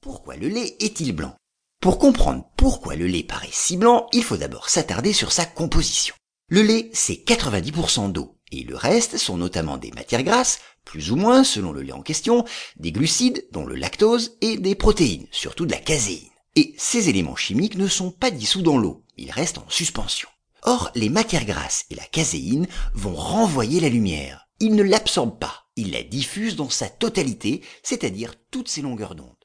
Pourquoi le lait est-il blanc? Pour comprendre pourquoi le lait paraît si blanc, il faut d'abord s'attarder sur sa composition. Le lait, c'est 90% d'eau, et le reste sont notamment des matières grasses, plus ou moins selon le lait en question, des glucides, dont le lactose, et des protéines, surtout de la caséine. Et ces éléments chimiques ne sont pas dissous dans l'eau, ils restent en suspension. Or, les matières grasses et la caséine vont renvoyer la lumière. Ils ne l'absorbent pas, ils la diffusent dans sa totalité, c'est-à-dire toutes ses longueurs d'onde.